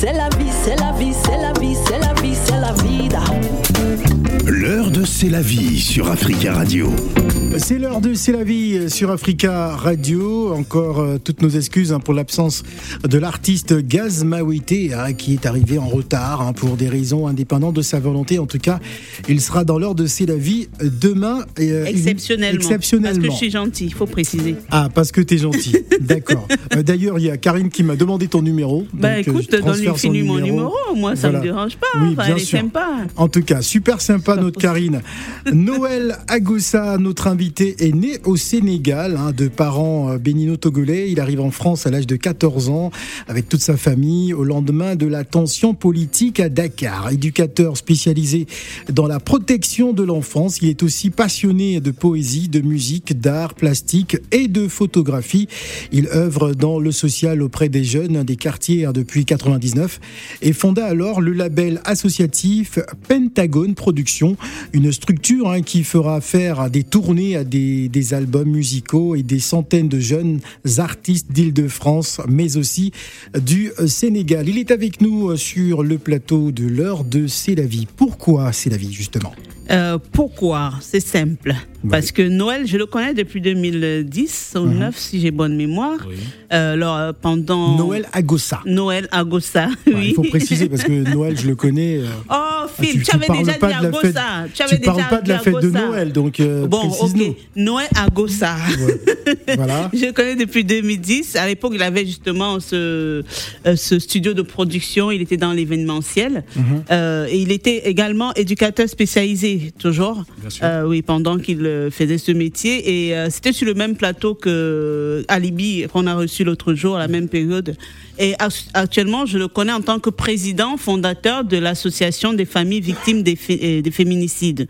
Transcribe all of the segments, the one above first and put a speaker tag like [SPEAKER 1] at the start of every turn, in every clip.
[SPEAKER 1] c'est la vie, c'est la vie, c'est la vie, c'est la vie, c'est la vida.
[SPEAKER 2] C'est la vie sur Africa Radio.
[SPEAKER 3] C'est l'heure de C'est la vie sur Africa Radio. Encore euh, toutes nos excuses hein, pour l'absence de l'artiste Gaz Mawite hein, qui est arrivé en retard hein, pour des raisons indépendantes de sa volonté. En tout cas, il sera dans l'heure de C'est la vie demain.
[SPEAKER 4] euh, exceptionnellement.
[SPEAKER 3] exceptionnellement.
[SPEAKER 4] Parce que je suis gentil, il faut préciser.
[SPEAKER 3] Ah, parce que tu es gentil. D'accord. Euh, D'ailleurs, il y a Karine qui m'a demandé ton numéro.
[SPEAKER 4] Bah
[SPEAKER 3] donc,
[SPEAKER 4] écoute, donne-lui mon numéro, moi ça
[SPEAKER 3] Voilà.
[SPEAKER 4] me dérange pas.
[SPEAKER 3] Oui,
[SPEAKER 4] enfin,
[SPEAKER 3] bien
[SPEAKER 4] elle est
[SPEAKER 3] sûr.
[SPEAKER 4] sympa.
[SPEAKER 3] En tout cas, super sympa notre Karine. Noël Agossa, notre invité, est né au Sénégal, hein, de parents euh, bénino-togolais. Il arrive en France à l'âge de 14 ans avec toute sa famille au lendemain de la tension politique à Dakar. Éducateur spécialisé dans la protection de l'enfance, il est aussi passionné de poésie, de musique, d'art plastique et de photographie. Il œuvre dans le social auprès des jeunes des quartiers hein, depuis 99 et fonda alors le label associatif Pentagone Productions, une structure hein, qui fera faire des tournées à des, des albums musicaux et des centaines de jeunes artistes d'Île-de-France, mais aussi du Sénégal. Il est avec nous euh, sur le plateau de l'heure de C'est la vie. Pourquoi C'est la vie justement?
[SPEAKER 4] Euh, pourquoi? C'est simple. Parce que Noël, je le connais depuis 2010 ou
[SPEAKER 3] Mhm.
[SPEAKER 4] 9 si j'ai bonne mémoire. Euh, alors euh, pendant
[SPEAKER 3] Noël Agossa.
[SPEAKER 4] Noël à Gossa,
[SPEAKER 3] Ouais,
[SPEAKER 4] oui.
[SPEAKER 3] Il faut préciser parce que Noël, je le connais. euh,
[SPEAKER 4] Oh, Phil,
[SPEAKER 3] tu-
[SPEAKER 4] tu,
[SPEAKER 3] tu
[SPEAKER 4] avais déjà dit
[SPEAKER 3] de
[SPEAKER 4] à
[SPEAKER 3] la fête-
[SPEAKER 4] Gossa. Tu avais
[SPEAKER 3] tu parles pas de la fête de. Noël, donc
[SPEAKER 4] Bon, ok. Noël à Gossa.
[SPEAKER 3] Ouais. Voilà.
[SPEAKER 4] Je le connais depuis 2010. À l'époque, il avait justement ce, ce studio de production. Il était dans l'événementiel.
[SPEAKER 3] Mhm.
[SPEAKER 4] Et il était également éducateur spécialisé, toujours. Euh, oui, pendant qu'il euh, faisait ce métier. Et euh, c'était sur le même plateau que Alibi, qu'on a reçu l'autre jour, à la même période. Et ac- actuellement, je le connais en tant que président fondateur de l'association des familles victimes des, fé- des féminicides.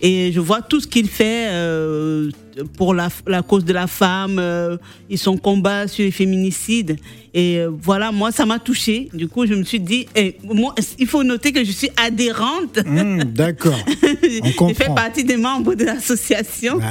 [SPEAKER 4] Et je vois tout ce qu'il fait euh, pour la, la cause de la femme, euh, et son combat sur les féminicides. Et euh, voilà, moi, ça m'a touché. Du coup, je me suis dit, eh, moi, il faut noter que je suis adhérente.
[SPEAKER 3] Hum, D'accord.
[SPEAKER 4] Je fais partie des membres de l'association.
[SPEAKER 3] Ouais.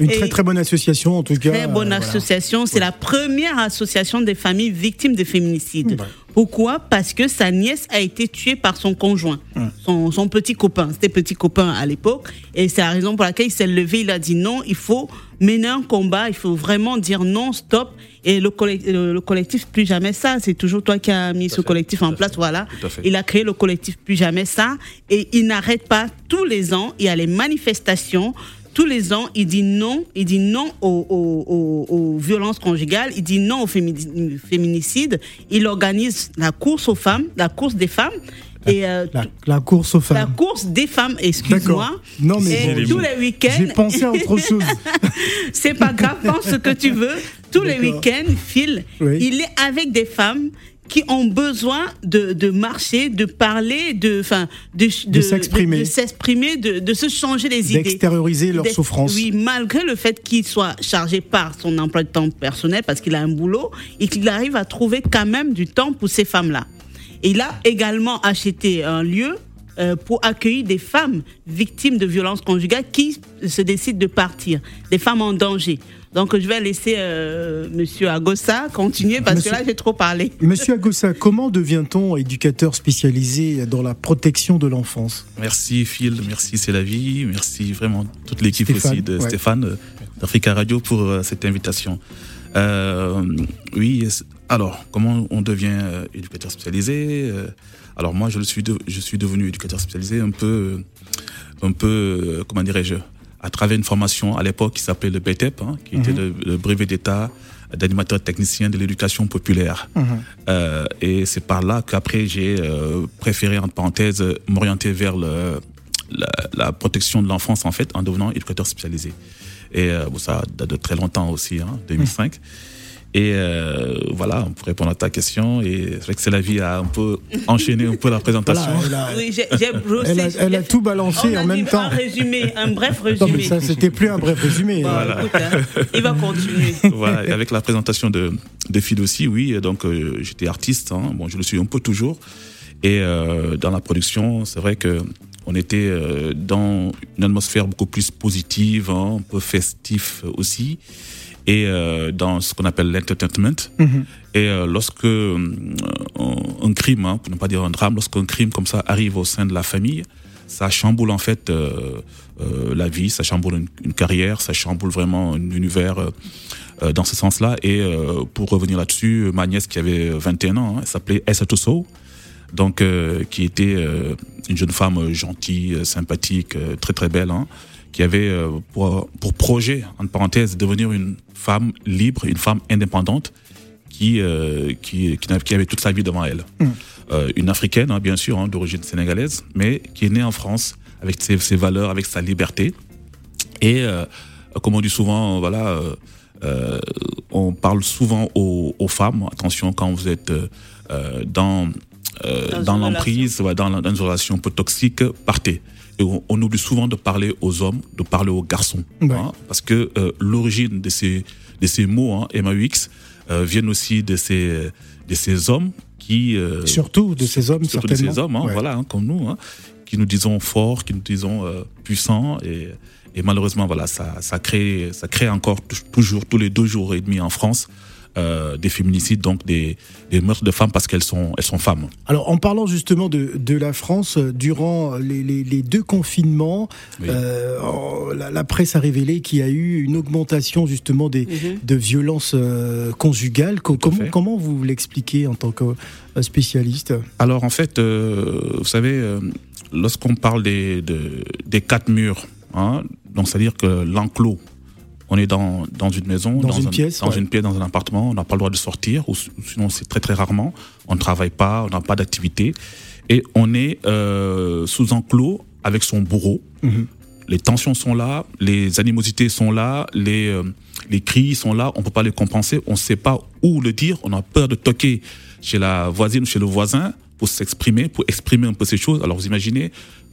[SPEAKER 3] Une
[SPEAKER 4] Et-
[SPEAKER 3] très très bonne association en tout cas.
[SPEAKER 4] Très bonne
[SPEAKER 3] euh, voilà.
[SPEAKER 4] association. C'est la première association des familles victimes de féminicide.
[SPEAKER 3] Ouais.
[SPEAKER 4] Pourquoi Parce que sa nièce a été tuée par son conjoint, son, son petit copain. C'était petit copain à l'époque. Et c'est la raison pour laquelle il s'est levé. Il a dit non, il faut mener un combat. Il faut vraiment dire non, stop. Et le, collec- le- le collectif Plus Jamais Ça, c'est toujours toi qui as mis ce collectif en place. Voilà. Il a créé le collectif Plus Jamais Ça. Et il n'arrête pas tous les ans. Il y a les manifestations. Tous les ans, il dit non, il dit non aux, aux- aux- aux violences conjugales, il dit non au fémini- féminicide. Il organise la course aux femmes, la course des femmes. Et euh,
[SPEAKER 3] La, la course aux
[SPEAKER 4] la
[SPEAKER 3] femmes.
[SPEAKER 4] course des femmes, excuse-moi.
[SPEAKER 3] Non, mais
[SPEAKER 4] Et
[SPEAKER 3] bon,
[SPEAKER 4] tous
[SPEAKER 3] j'ai-
[SPEAKER 4] les week-ends,
[SPEAKER 3] J'ai pensé à autre chose.
[SPEAKER 4] c'est pas grave, pense ce que tu veux. Tous les week-ends, Phil,
[SPEAKER 3] Oui.
[SPEAKER 4] il est avec des femmes qui ont besoin de, de marcher, de parler, de, enfin, de,
[SPEAKER 3] De s'exprimer.
[SPEAKER 4] de, s'exprimer, de, de se changer les idées.
[SPEAKER 3] D'extérioriser leur souffrance.
[SPEAKER 4] Oui, malgré le fait qu'il soit chargé par son emploi de temps personnel parce qu'il a un boulot et qu'il arrive à trouver quand même du temps pour ces femmes-là. Et il a également acheté un lieu euh, pour accueillir des femmes victimes de violences conjugales qui se décident de partir, des femmes en danger. Donc je vais laisser euh, Monsieur Agossa continuer parce
[SPEAKER 3] Monsieur-
[SPEAKER 4] que là j'ai trop parlé.
[SPEAKER 3] Monsieur Agossa, comment devient-on éducateur spécialisé dans la protection de l'enfance?
[SPEAKER 5] Merci Phil, merci C'est la vie, merci vraiment toute l'équipe
[SPEAKER 3] Stéphane,
[SPEAKER 5] aussi de
[SPEAKER 3] ouais.
[SPEAKER 5] Stéphane euh, d'Africa Radio pour euh, cette invitation. Euh, oui, alors comment on devient euh, éducateur spécialisé Euh, Alors moi je le suis, de- je suis devenu éducateur spécialisé un peu, un peu, euh, comment dirais-je, à travers une formation à l'époque qui s'appelait le BTEP, hein, qui était le, le brevet d'état d'animateur technicien de l'éducation populaire. Euh, et c'est par là qu'après j'ai euh, préféré, entre parenthèses, m'orienter vers le, la, la protection de l'enfance en fait en devenant éducateur spécialisé. Et euh, bon, ça date de très longtemps aussi, hein, 2005. Et euh, voilà, pour répondre à ta question, et c'est vrai que c'est la vie a un peu enchaîné un peu la présentation.
[SPEAKER 3] Voilà, elle a,
[SPEAKER 4] Oui, j'ai j'ai brossé.
[SPEAKER 3] elle a- elle a tout balancé
[SPEAKER 4] On a
[SPEAKER 3] en même
[SPEAKER 4] dit
[SPEAKER 3] temps.
[SPEAKER 4] Un résumé, un bref
[SPEAKER 3] Non, mais
[SPEAKER 4] résumé.
[SPEAKER 3] ça, c'était plus un bref résumé.
[SPEAKER 4] Bon, écoute, hein, il va continuer.
[SPEAKER 5] voilà, et avec la présentation de, de Phil aussi, oui, donc euh, j'étais artiste, hein, bon, je le suis un peu toujours. Et euh, dans la production, c'est vrai que on était euh, dans une atmosphère beaucoup plus positive, hein, un peu festif aussi, et euh, dans ce qu'on appelle l'entertainment.
[SPEAKER 3] Mhm.
[SPEAKER 5] Et euh, lorsque euh, un, crime, hein, pour ne pas dire un drame, lorsqu'un crime comme ça arrive au sein de la famille, ça chamboule en fait euh, euh, la vie, ça chamboule une, une, carrière, ça chamboule vraiment un univers euh, dans ce sens-là. Et pour revenir là-dessus, ma nièce qui avait 21 ans, hein, elle s'appelait Essa Tosso, donc qui était une jeune femme gentille, sympathique, très très belle. Hein, qui avait pour, pour projet, en parenthèse, de devenir une femme libre, une femme indépendante, qui, euh, qui, qui, avait toute sa vie devant elle. Mmh. Euh, une africaine, hein, bien sûr, hein, d'origine sénégalaise, mais qui est née en France avec ses, ses valeurs, avec sa liberté. Et euh, comme on dit souvent, voilà, euh, on parle souvent aux, aux, femmes. Attention quand vous êtes euh, dans dans, dans l'emprise, dans, dans, une relation un peu toxique, partez. On, on, oublie souvent de parler aux hommes, de parler aux garçons, ouais. hein, parce que l'origine de ces de ces mots, hein, MAUX, euh, viennent aussi de ces, de ces hommes qui...
[SPEAKER 3] Euh, surtout de ces hommes,
[SPEAKER 5] surtout certainement. de ces hommes, hein, ouais. voilà, hein, comme nous, qui nous disons forts, qui nous disons euh, puissants. Et, et, malheureusement, voilà, ça, ça, crée, ça crée encore toujours, tous les deux jours et demi en France, euh, des féminicides, donc des, des, meurtres de femmes parce qu'elles sont, elles sont femmes.
[SPEAKER 3] Alors, en parlant justement de, de la France, durant les, les, les deux confinements, oui. euh, la, la, presse a révélé qu'il y a eu une augmentation justement des, mm -hmm. de violences euh, conjugales. Comment, comment vous l'expliquez en tant que spécialiste?
[SPEAKER 5] Alors, en fait, euh, vous savez, euh, lorsqu'on parle des, de, des quatre murs, hein, donc c'est-à-dire que l'enclos, on est dans, dans une maison,
[SPEAKER 3] dans,
[SPEAKER 5] dans
[SPEAKER 3] une
[SPEAKER 5] un,
[SPEAKER 3] pièce,
[SPEAKER 5] dans
[SPEAKER 3] ouais.
[SPEAKER 5] une pièce, dans un appartement, on n'a pas le droit de sortir, ou sinon c'est très très rarement. On ne travaille pas, on n'a pas d'activité, et on est euh, sous enclos avec son bourreau. -hmm. Les tensions sont là, les animosités sont là, les euh, les cris sont là, on peut pas les compenser, on sait pas où le dire, on a peur de toquer chez la voisine ou chez le voisin pour s'exprimer, pour exprimer un peu ces choses. Alors vous imaginez,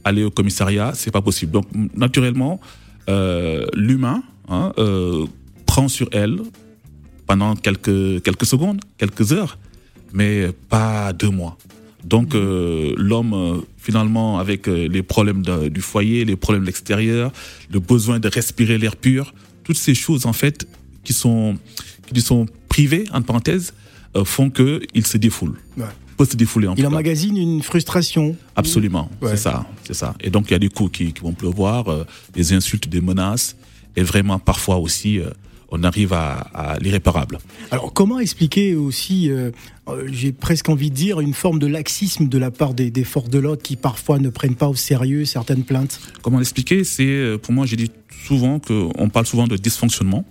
[SPEAKER 5] aller au commissariat, c'est pas possible. Donc naturellement, euh, l'humain hein, euh, prend sur elle pendant quelques, quelques secondes, quelques heures, mais pas deux mois. Donc euh, l'homme, euh, finalement, avec les problèmes de, du foyer, les problèmes de l'extérieur, le besoin de respirer l'air pur, toutes ces choses, en fait, qui sont, qui sont privées, en parenthèse, euh, font qu'il se défoule.
[SPEAKER 3] Ouais.
[SPEAKER 5] Peut se défouler en
[SPEAKER 3] Il emmagasine une frustration.
[SPEAKER 5] Absolument, ouais. c'est ça, c'est ça. Et donc il y a des coups qui, qui vont pleuvoir, euh, des insultes, des menaces, et vraiment parfois aussi euh, on arrive à, à l'irréparable.
[SPEAKER 3] Alors comment expliquer aussi, euh, j'ai presque envie de dire, une forme de laxisme de la part des, des forces de l'ordre qui parfois ne prennent pas au sérieux certaines plaintes?
[SPEAKER 5] Comment l'expliquer? C'est, pour moi, j'ai dit souvent qu'on parle souvent de dysfonctionnement.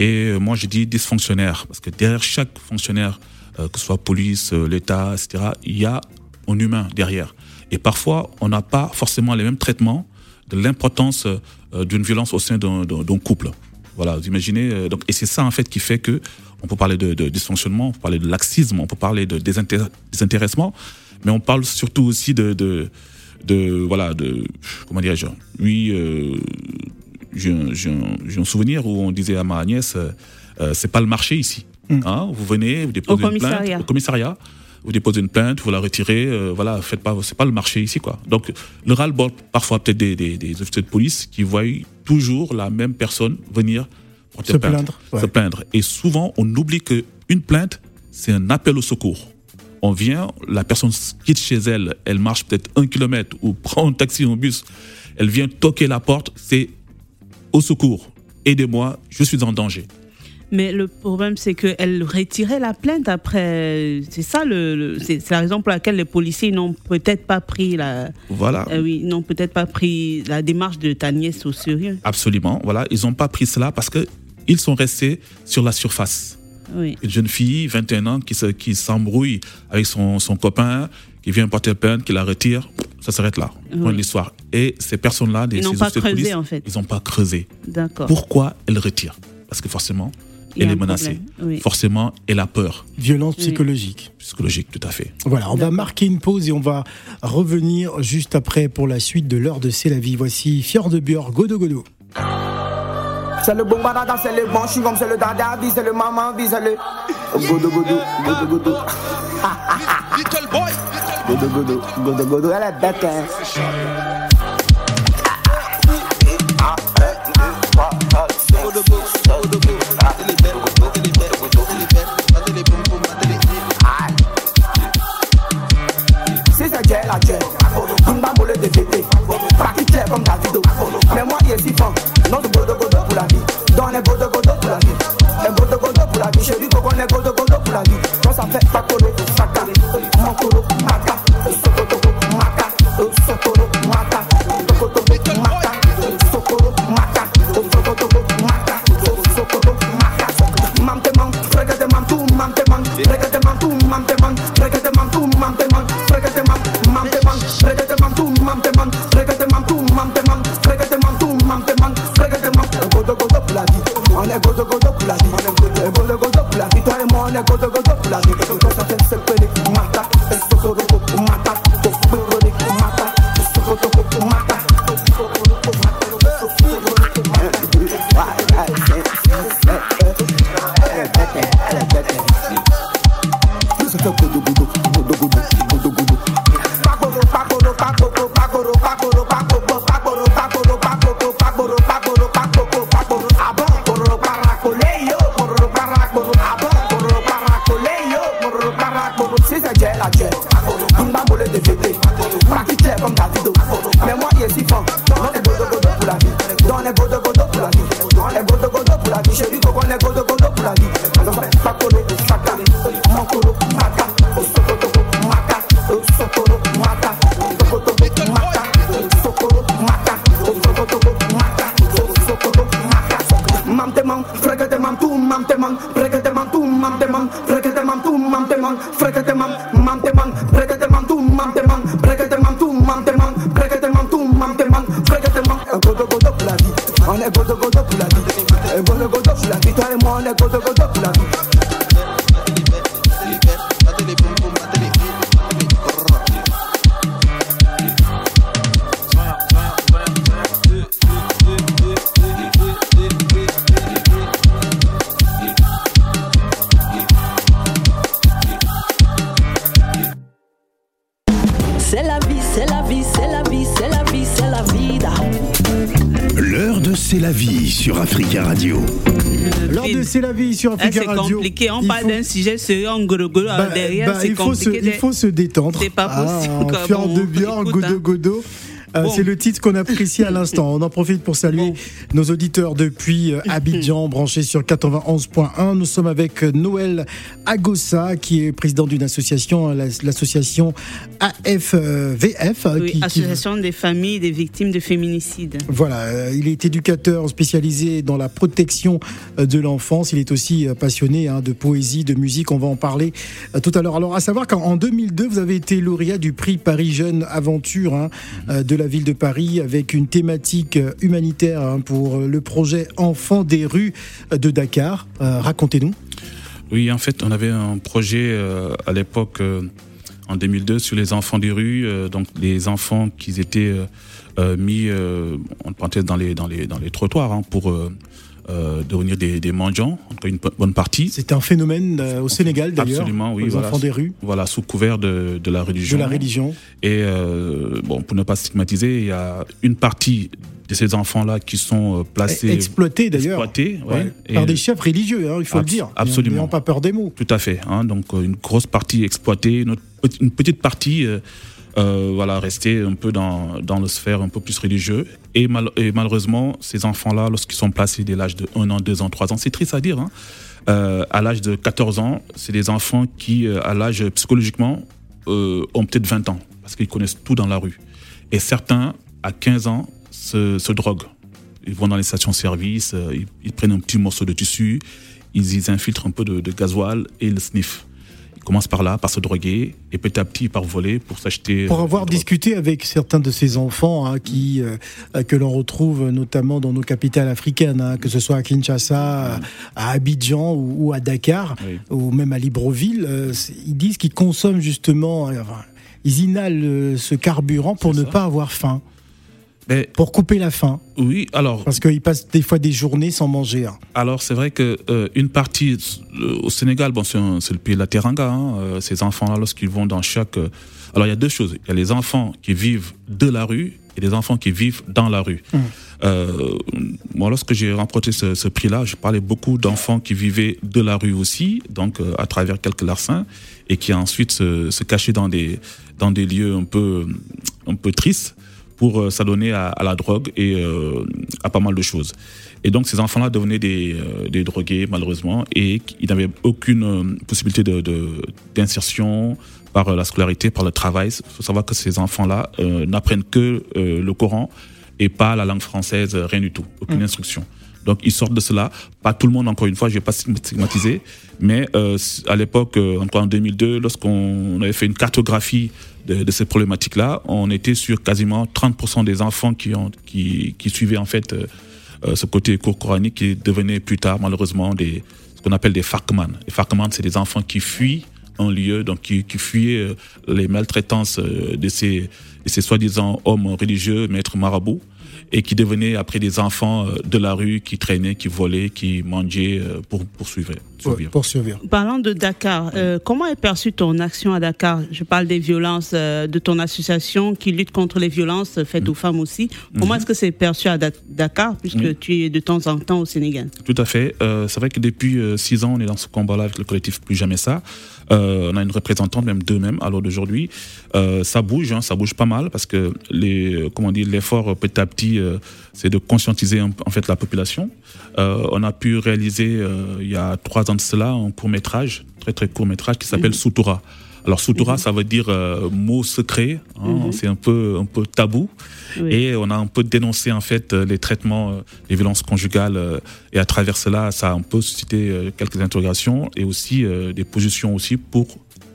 [SPEAKER 5] Et moi, je dis dysfonctionnaire, parce que derrière chaque fonctionnaire, euh, que ce soit police, euh, l'État, etc., il y a un humain derrière. Et parfois, on n'a pas forcément les mêmes traitements de l'importance euh, d'une violence au sein d'un couple. Voilà, vous imaginez. Euh, donc, et c'est ça en fait qui fait que on peut parler de, de dysfonctionnement, on peut parler de laxisme, on peut parler de désintéressement, mais on parle surtout aussi de, de, de voilà, de comment dirais-je. Oui, euh, j'ai un, un, souvenir où on disait à ma nièce, euh, c'est pas le marché ici. Mmh. Hein, vous venez, vous déposez
[SPEAKER 4] au
[SPEAKER 5] une plainte au commissariat vous déposez une plainte, vous la retirez, euh, voilà, faites pas, c'est pas le marché ici, quoi. Donc, le ras-le-bol, parfois peut-être des, des, des, officiers de police qui voient toujours la même personne venir
[SPEAKER 3] porter se plainte, plaindre,
[SPEAKER 5] ouais. se plaindre. Et souvent, on oublie que une plainte, c'est un appel au secours. On vient, la personne quitte chez elle, elle marche peut-être un kilomètre ou prend un taxi ou un bus, elle vient toquer la porte, c'est au secours. Aidez-moi, je suis en danger.
[SPEAKER 4] Mais le problème, c'est qu'elle retirait la plainte après. C'est ça, le, le c'est la raison pour laquelle les policiers n'ont peut-être pas pris la.
[SPEAKER 5] Voilà.
[SPEAKER 4] Euh, oui, n'ont peut-être pas pris la démarche de ta nièce au sérieux.
[SPEAKER 5] Absolument. Voilà, ils n'ont pas pris cela parce que ils sont restés sur la surface.
[SPEAKER 4] Oui.
[SPEAKER 5] Une jeune fille, 21 ans, qui se, qui s'embrouille avec son, son copain, qui vient porter plainte, qui la retire, ça s'arrête là. Point
[SPEAKER 4] oui.
[SPEAKER 5] l'histoire. Et ces personnes-là,
[SPEAKER 4] ils n'ont pas creusé
[SPEAKER 5] police,
[SPEAKER 4] en fait.
[SPEAKER 5] Ils n'ont pas creusé.
[SPEAKER 4] D'accord.
[SPEAKER 5] Pourquoi elles retirent Parce que forcément, elle est menacée.
[SPEAKER 4] Oui.
[SPEAKER 5] Forcément, elle a peur.
[SPEAKER 3] Violence psychologique.
[SPEAKER 5] Oui. Psychologique, tout à fait.
[SPEAKER 3] Voilà, on va marquer une pause et on va revenir juste après pour la suite de l'heure de C'est la vie. Voici Fior de Björk, Godo Godo.
[SPEAKER 6] C'est le bon badada, c'est le bon chewing c'est le dada, c'est le maman, c'est le godo godo, godo godo.
[SPEAKER 7] Little boy,
[SPEAKER 6] godo godo, godo godo, elle est bête hein.
[SPEAKER 2] Sur Africa Radio.
[SPEAKER 3] Lors de C'est la vie sur
[SPEAKER 4] Ah,
[SPEAKER 3] Africa
[SPEAKER 4] c'est
[SPEAKER 3] Radio.
[SPEAKER 4] compliqué. On parle
[SPEAKER 3] faut-
[SPEAKER 4] d'un sujet sérieux en gros gros
[SPEAKER 3] bah,
[SPEAKER 4] derrière.
[SPEAKER 3] bah,
[SPEAKER 4] c'est
[SPEAKER 3] il, faut se,
[SPEAKER 4] compliqué.
[SPEAKER 3] il faut se détendre.
[SPEAKER 4] C'est pas possible,
[SPEAKER 3] Ah. Fior
[SPEAKER 4] Bon,
[SPEAKER 3] de
[SPEAKER 4] on écoute,
[SPEAKER 3] Godo
[SPEAKER 4] hein.
[SPEAKER 3] Godo. Euh,
[SPEAKER 4] Bon.
[SPEAKER 3] C'est le titre qu'on apprécie à l'instant. On en profite pour saluer
[SPEAKER 4] Bon.
[SPEAKER 3] nos auditeurs depuis euh, Abidjan, branchés sur 91.1. Nous sommes avec euh, Noël Agossa, qui est président d'une association, la- l'association AFVF.
[SPEAKER 4] Oui,
[SPEAKER 3] qui- qui-
[SPEAKER 4] Association des familles des victimes de féminicide.
[SPEAKER 3] Voilà, il est éducateur spécialisé dans la protection de l'enfance. Il est aussi passionné hein, de poésie, de musique. On va en parler tout à l'heure. Alors, à savoir qu'en en 2002, vous avez été lauréat du prix Paris Jeune Aventure hein, de la ville de Paris avec une thématique humanitaire hein, pour le projet Enfants des rues de Dakar. Euh, Racontez-nous.
[SPEAKER 5] Oui, en fait, on avait un projet euh, à l'époque, euh, en 2002, sur les enfants des rues, donc les enfants qui étaient mis, on parenthèse, dans les, dans les, dans les trottoirs hein, pour euh, devenir des, des mendiants, en tout cas une bo- bonne partie.
[SPEAKER 3] C'est un phénomène euh, au Sénégal d'ailleurs.
[SPEAKER 5] Absolument, oui.
[SPEAKER 3] Les
[SPEAKER 5] voilà.
[SPEAKER 3] enfants des rues,
[SPEAKER 5] Voilà, sous couvert de, de la
[SPEAKER 3] de
[SPEAKER 5] religion.
[SPEAKER 3] la religion.
[SPEAKER 5] Et euh, bon, pour ne pas stigmatiser, il y a une partie de ces enfants-là qui sont placés,
[SPEAKER 3] Exploité d'ailleurs.
[SPEAKER 5] exploités, ouais.
[SPEAKER 3] Ouais,
[SPEAKER 5] Et,
[SPEAKER 3] par des chefs religieux, hein, il faut le dire.
[SPEAKER 5] absolument.
[SPEAKER 3] N'ayant pas peur des mots.
[SPEAKER 5] Tout à fait. Hein, donc une grosse partie exploitée, une, autre petite- une petite partie euh, voilà restée un peu dans, dans le sphère un peu plus religieux. Et, mal- et malheureusement, ces enfants-là, lorsqu'ils sont placés dès l'âge de 1 an, 2 ans, 3 ans, c'est triste à dire. Hein, euh, à l'âge de 14 ans, c'est des enfants qui, euh, à l'âge psychologiquement, euh, ont peut-être 20 ans, parce qu'ils connaissent tout dans la rue. Et certains, à 15 ans, se, se droguent. Ils vont dans les stations-service, euh, ils, ils prennent un petit morceau de tissu, ils, ils infiltrent un peu de, de gasoil et ils sniffent. Ils commencent par là, par se droguer, et petit à petit, partent voler pour s'acheter.
[SPEAKER 3] Pour
[SPEAKER 5] euh,
[SPEAKER 3] avoir
[SPEAKER 5] la drogue.
[SPEAKER 3] discuté avec certains de ces enfants hein, qui, euh, euh, que l'on retrouve notamment dans nos capitales africaines, hein, que ce soit à Kinshasa, à Abidjan ou, ou à Dakar,
[SPEAKER 5] Oui.
[SPEAKER 3] ou même à Libreville, euh, ils disent qu'ils consomment justement, enfin, ils inhalent ce carburant pour ne
[SPEAKER 5] ça.
[SPEAKER 3] pas avoir faim,
[SPEAKER 5] Mais
[SPEAKER 3] pour couper la faim,
[SPEAKER 5] oui, alors,
[SPEAKER 3] parce qu'ils passent des fois des journées sans manger. hein.
[SPEAKER 5] Alors c'est vrai que euh, une partie euh, au Sénégal, bon c'est le pays de la Teranga. hein, euh, ces enfants-là, lorsqu'ils vont dans chaque, euh, alors il y a deux choses. Il y a les enfants qui vivent de la rue et les enfants qui vivent dans la rue. Euh, moi, lorsque j'ai remporté ce, ce prix-là, je parlais beaucoup d'enfants qui vivaient de la rue aussi, donc euh, à travers quelques larcins, et qui ensuite se, se cachaient dans des dans des lieux un peu un peu tristes pour euh, s'adonner à, à la drogue et euh, à pas mal de choses. Et donc ces enfants-là devenaient des, euh, des drogués malheureusement et ils n'avaient aucune possibilité de, de- d'insertion par la scolarité, par le travail. Il faut savoir que ces enfants-là euh, n'apprennent que euh, le Coran et pas la langue française, rien du tout, aucune instruction. Donc ils sortent de cela. Pas tout le monde, encore une fois, je vais pas stigmatiser, mais euh, à l'époque, euh, encore en 2002, lorsqu'on avait fait une cartographie de, de ces problématiques-là, on était sur quasiment 30% des enfants qui, ont, qui, qui suivaient en fait euh, euh, ce côté cours coranique qui devenaient plus tard malheureusement des, ce qu'on appelle des FARCMAN. Les FARCMAN, c'est des enfants qui fuient un lieu, donc qui, qui fuyaient euh, les maltraitances euh, de ces, de ces soi-disant hommes religieux, maîtres marabouts, et qui devenaient après des enfants euh, de la rue, qui traînaient, qui volaient, qui mangeaient euh, pour poursuivre. survivre.
[SPEAKER 3] pour survivre.
[SPEAKER 4] Parlant de Dakar, euh, comment est perçue ton action à Dakar? Je parle des violences euh, de ton association qui lutte contre les violences faites aux femmes aussi. Comment est-ce que c'est perçu à Da- Dakar puisque tu es de temps en temps au Sénégal?
[SPEAKER 5] Tout à fait. Euh, c'est vrai que depuis euh, six ans, on est dans ce combat-là avec le collectif Plus Jamais Ça. Euh, on a une représentante, même deux même, à l'heure d'aujourd'hui. Euh, ça bouge, hein, ça bouge pas mal parce que les, euh, comment dire, l'effort euh, petit à petit, euh, c'est de conscientiser en, fait la population. Euh, on a pu réaliser euh, il y a trois ans de cela un court métrage, très très court métrage qui s'appelle Soutoura. Alors Soutoura, ça veut dire euh, mot secret. hein, C'est un peu un peu tabou.
[SPEAKER 4] Oui.
[SPEAKER 5] Et on a un peu dénoncé en fait euh, les traitements, euh, les violences conjugales, euh, et à travers cela, ça a un peu suscité quelques interrogations et aussi des positions aussi pour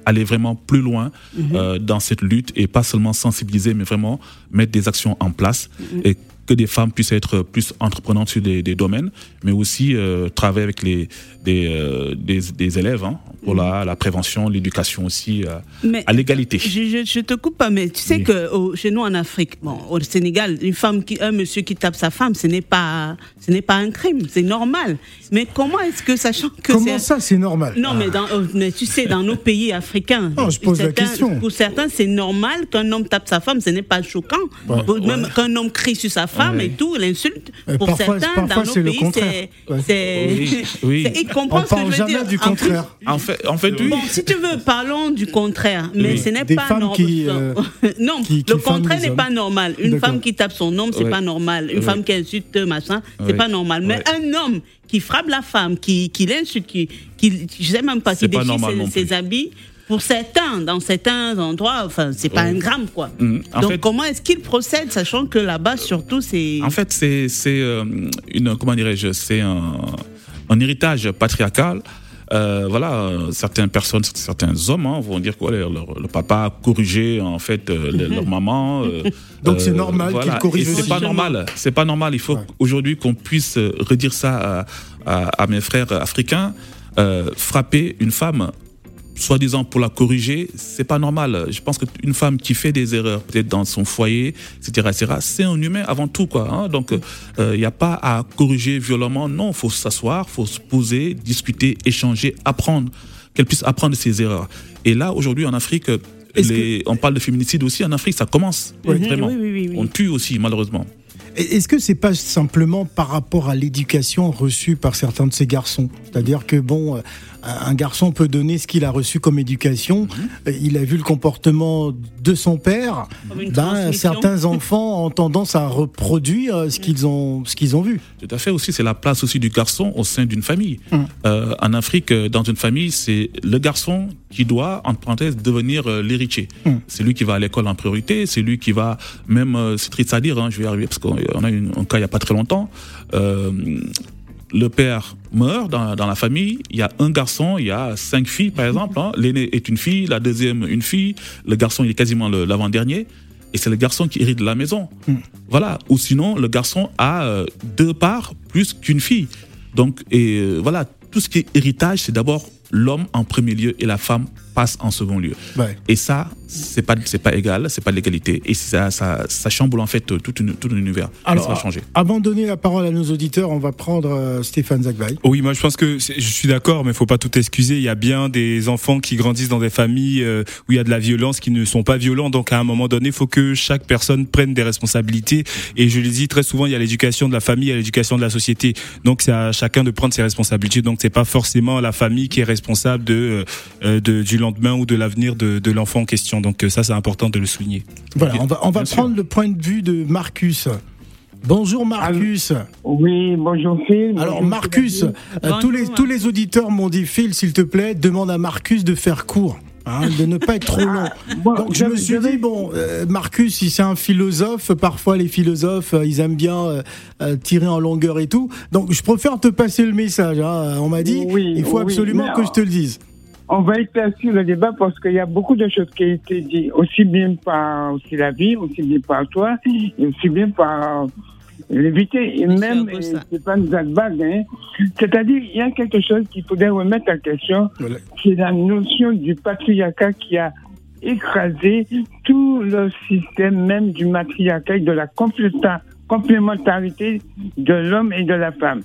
[SPEAKER 5] aller vraiment plus loin euh, dans cette lutte et pas seulement sensibiliser, mais vraiment mettre des actions en place. Et que des femmes puissent être plus entreprenantes sur des, des domaines, mais aussi euh, travailler avec les des, euh, des, des élèves hein, pour la, la prévention, l'éducation aussi euh,
[SPEAKER 4] Mais
[SPEAKER 5] à l'égalité.
[SPEAKER 4] je, je, je te coupe pas, mais tu sais
[SPEAKER 5] Oui.
[SPEAKER 4] que au- chez nous en Afrique, bon, au Sénégal, une femme qui, un monsieur qui tape sa femme, ce n'est pas, ce n'est pas un crime, c'est normal. Mais comment est-ce que, sachant que
[SPEAKER 3] Comment
[SPEAKER 4] c'est
[SPEAKER 3] ça, c'est normal?
[SPEAKER 4] Non, mais, dans, mais tu sais, dans nos pays africains,
[SPEAKER 3] Non, je pose la question.
[SPEAKER 4] pour certains, c'est normal qu'un homme tape sa femme, ce n'est pas choquant.
[SPEAKER 3] Ouais.
[SPEAKER 4] Même qu'un homme crie sur sa femme
[SPEAKER 5] Ouais.
[SPEAKER 4] et tout, l'insulte.
[SPEAKER 3] Euh,
[SPEAKER 4] Pour
[SPEAKER 3] parfois-
[SPEAKER 4] certains,
[SPEAKER 3] parfois,
[SPEAKER 4] dans nos pays, c'est.
[SPEAKER 5] Oui, oui.
[SPEAKER 4] Ils comprennent
[SPEAKER 3] On
[SPEAKER 4] ce que je
[SPEAKER 3] parle
[SPEAKER 4] veux
[SPEAKER 3] jamais
[SPEAKER 4] dire.
[SPEAKER 3] du
[SPEAKER 4] En plus-
[SPEAKER 3] contraire.
[SPEAKER 5] En fait, en fait oui.
[SPEAKER 4] Bon, si tu veux, parlons du contraire. Mais
[SPEAKER 5] Oui.
[SPEAKER 4] ce n'est pas normal.
[SPEAKER 3] qui, euh,
[SPEAKER 4] non,
[SPEAKER 3] qui- qui
[SPEAKER 4] le contraire n'est pas normal. Une femme qui tape son homme, c'est
[SPEAKER 5] Ouais.
[SPEAKER 4] pas normal. Une
[SPEAKER 5] Ouais.
[SPEAKER 4] femme qui insulte, machin, c'est
[SPEAKER 5] Ouais.
[SPEAKER 4] pas normal. Mais
[SPEAKER 5] Ouais.
[SPEAKER 4] un homme qui frappe la femme, qui, qui l'insulte, qui, qui, je sais même pas, qui déchire ses habits. Pour certains, dans certains endroits, enfin, c'est pas un gramme, quoi.
[SPEAKER 5] En
[SPEAKER 4] Donc,
[SPEAKER 5] fait-
[SPEAKER 4] comment est-ce qu'il procède, sachant que là-bas, surtout, c'est.
[SPEAKER 5] En fait, c'est c'est euh, une comment dirais-je, c'est un, un héritage patriarcal. Euh, voilà, euh, certaines personnes, certains hommes hein, vont dire quoi, leur, leur- le papa a corrigé en fait euh, le- leur maman. euh,
[SPEAKER 3] Donc c'est normal
[SPEAKER 5] voilà.
[SPEAKER 3] qu'il corrige.
[SPEAKER 5] C'est pas normal. C'est pas normal. Il faut
[SPEAKER 3] Ouais.
[SPEAKER 5] aujourd'hui qu'on puisse euh, redire ça à, à- à mes frères africains. Euh, frapper une femme soi-disant pour la corriger, c'est pas normal. Je pense qu'une femme qui fait des erreurs, peut-être dans son foyer, etc., etc., c'est un humain avant tout, quoi. hein. Donc, il n'y a pas à corriger violemment. Non, faut s'asseoir, faut se poser, discuter, échanger, apprendre, qu'elle puisse apprendre ses erreurs. Et là, aujourd'hui, en Afrique, on parle de féminicide aussi. En Afrique, ça commence
[SPEAKER 4] Mhm,
[SPEAKER 5] vraiment.
[SPEAKER 4] oui, oui, oui, oui.
[SPEAKER 5] On tue aussi, malheureusement.
[SPEAKER 3] Est-ce que c'est pas simplement par rapport à l'éducation reçue par certains de ces garçons? C'est-à-dire que bon, euh, un garçon peut donner ce qu'il a reçu comme éducation. Euh, Il a vu le comportement de son père. Ben, certains enfants ont tendance à reproduire euh, ce qu'ils ont, ce qu'ils ont vu.
[SPEAKER 5] Tout à fait aussi, c'est la place aussi du garçon au sein d'une famille.
[SPEAKER 3] Hum.
[SPEAKER 5] Euh, en Afrique, euh, dans une famille, c'est le garçon qui doit, entre parenthèses, devenir l'héritier.
[SPEAKER 3] Hum.
[SPEAKER 5] C'est lui qui va à l'école en priorité, c'est lui qui va, même, c'est triste à dire, hein, je vais y arriver parce qu'on on a eu un cas il n'y a pas très longtemps. Euh, le père meurt dans, dans la famille, il y a un garçon, il y a cinq filles par exemple. hein. L'aîné est une fille, la deuxième une fille, le garçon il est quasiment l'avant-dernier, et c'est le garçon qui hérite de la maison. Voilà. Ou sinon, le garçon a euh, deux parts plus qu'une fille. Donc, et euh, voilà, tout ce qui est héritage, c'est d'abord l'homme en premier lieu et la femme passe en second lieu.
[SPEAKER 3] Ouais.
[SPEAKER 5] Et ça, c'est pas c'est pas égal, c'est pas l'égalité, et ça, ça ça chamboule en fait tout, une, tout un univers. Et ça va changer.
[SPEAKER 3] avant de donner la parole à nos auditeurs, on va prendre euh, Stéphane Zagbaï.
[SPEAKER 8] Oui, moi je pense que je suis d'accord, mais il faut pas tout excuser. Il y a bien des enfants qui grandissent dans des familles euh, où il y a de la violence, qui ne sont pas violents. Donc à un moment donné, il faut que chaque personne prenne des responsabilités. Et je le dis très souvent, il y a l'éducation de la famille, il y a l'éducation de la société. Donc c'est à chacun de prendre ses responsabilités. Donc c'est pas forcément la famille qui est responsable de, euh, de du lendemain ou de l'avenir de, de l'enfant en question. Donc euh, ça c'est important de le souligner.
[SPEAKER 3] Voilà, on va, on va
[SPEAKER 8] sûr.
[SPEAKER 3] prendre le point de vue de Marcus. Bonjour Marcus.
[SPEAKER 9] Oui, bonjour Phil.
[SPEAKER 3] Alors
[SPEAKER 9] Bonjour,
[SPEAKER 3] Marcus, euh,
[SPEAKER 4] Bonjour,
[SPEAKER 3] tous, les,
[SPEAKER 4] Marcus.
[SPEAKER 3] tous les auditeurs m'ont dit Phil, s'il te plaît, demande à Marcus de faire court. hein, de ne pas être trop long.
[SPEAKER 9] Bon,
[SPEAKER 3] Donc je me suis dit, bon, euh, Marcus, si c'est un philosophe, parfois les philosophes, euh, ils aiment bien euh, euh, tirer en longueur et tout. Donc je préfère te passer le message. hein. On m'a dit,
[SPEAKER 9] Oui,
[SPEAKER 3] il faut
[SPEAKER 9] oui,
[SPEAKER 3] absolument que je te le dise.
[SPEAKER 9] On va éclaircir le débat parce qu'il y a beaucoup de choses qui ont été dites, aussi bien par aussi la vie, aussi bien par toi, et aussi bien par l'invité, et même euh, Stéphane Zalbag. Hein. C'est-à-dire, il y a quelque chose qu'il faudrait remettre en question,
[SPEAKER 3] Voilà.
[SPEAKER 9] c'est la notion du patriarcat qui a écrasé tout le système même du matriarcat et de la complémentarité de l'homme et de la femme.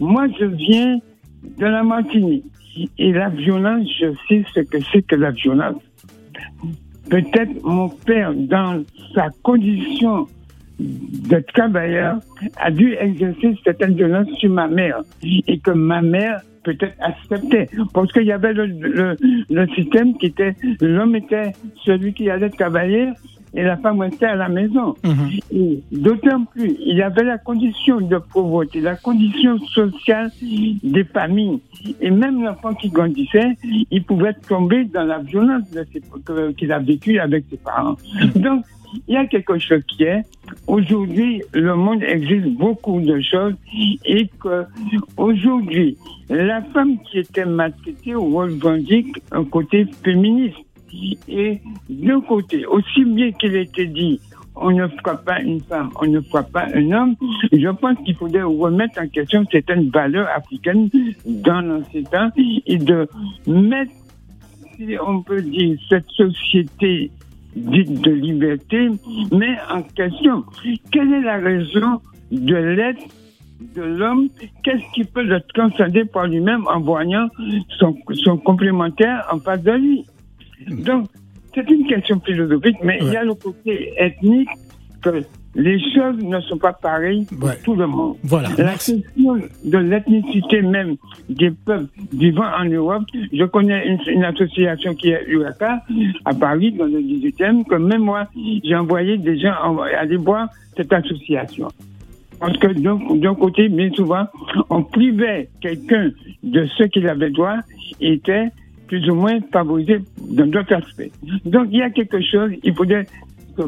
[SPEAKER 9] Moi, je viens de la Martinique. Et la violence, je sais ce que c'est que la violence. Peut-être mon père, dans sa condition de travailleur, a dû exercer certaines violences sur ma mère. Et que ma mère peut-être acceptait. Parce qu'il y avait le, le, le système qui était, l'homme était celui qui allait travailler et la femme restait à la maison. Et D'autant plus, il y avait la condition de pauvreté, la condition sociale des familles. Et même l'enfant qui grandissait, il pouvait tomber dans la violence que- qu'il a vécue avec ses parents. Donc, il y a quelque chose qui est, aujourd'hui, le monde existe beaucoup de choses et que, aujourd'hui, la femme qui était maltraitée revendique un côté féministe. Et d'un côté, aussi bien qu'il était dit, on ne fera pas une femme, on ne fera pas un homme, je pense qu'il faudrait remettre en question certaines valeurs africaines dans l'ancien temps et de mettre, si on peut dire, cette société dite de liberté, mais en question. Quelle est la raison de l'être de l'homme? Qu'est-ce qui peut le transcender par lui-même en voyant son complémentaire en face de lui? Donc, c'est une question philosophique, mais il y a le côté ethnique que les choses ne sont pas pareilles pour tout le monde.
[SPEAKER 3] Voilà.
[SPEAKER 9] La question de l'ethnicité même des peuples vivant en Europe, je connais une, une association qui est UACA à Paris, dans le 18e, que même moi, j'ai envoyé des gens en- aller voir cette association. Parce que d'un côté, bien souvent, on privait quelqu'un de ce qu'il avait droit était plus ou moins favorisé dans d'autres aspects. Donc il y a quelque chose, il faudrait se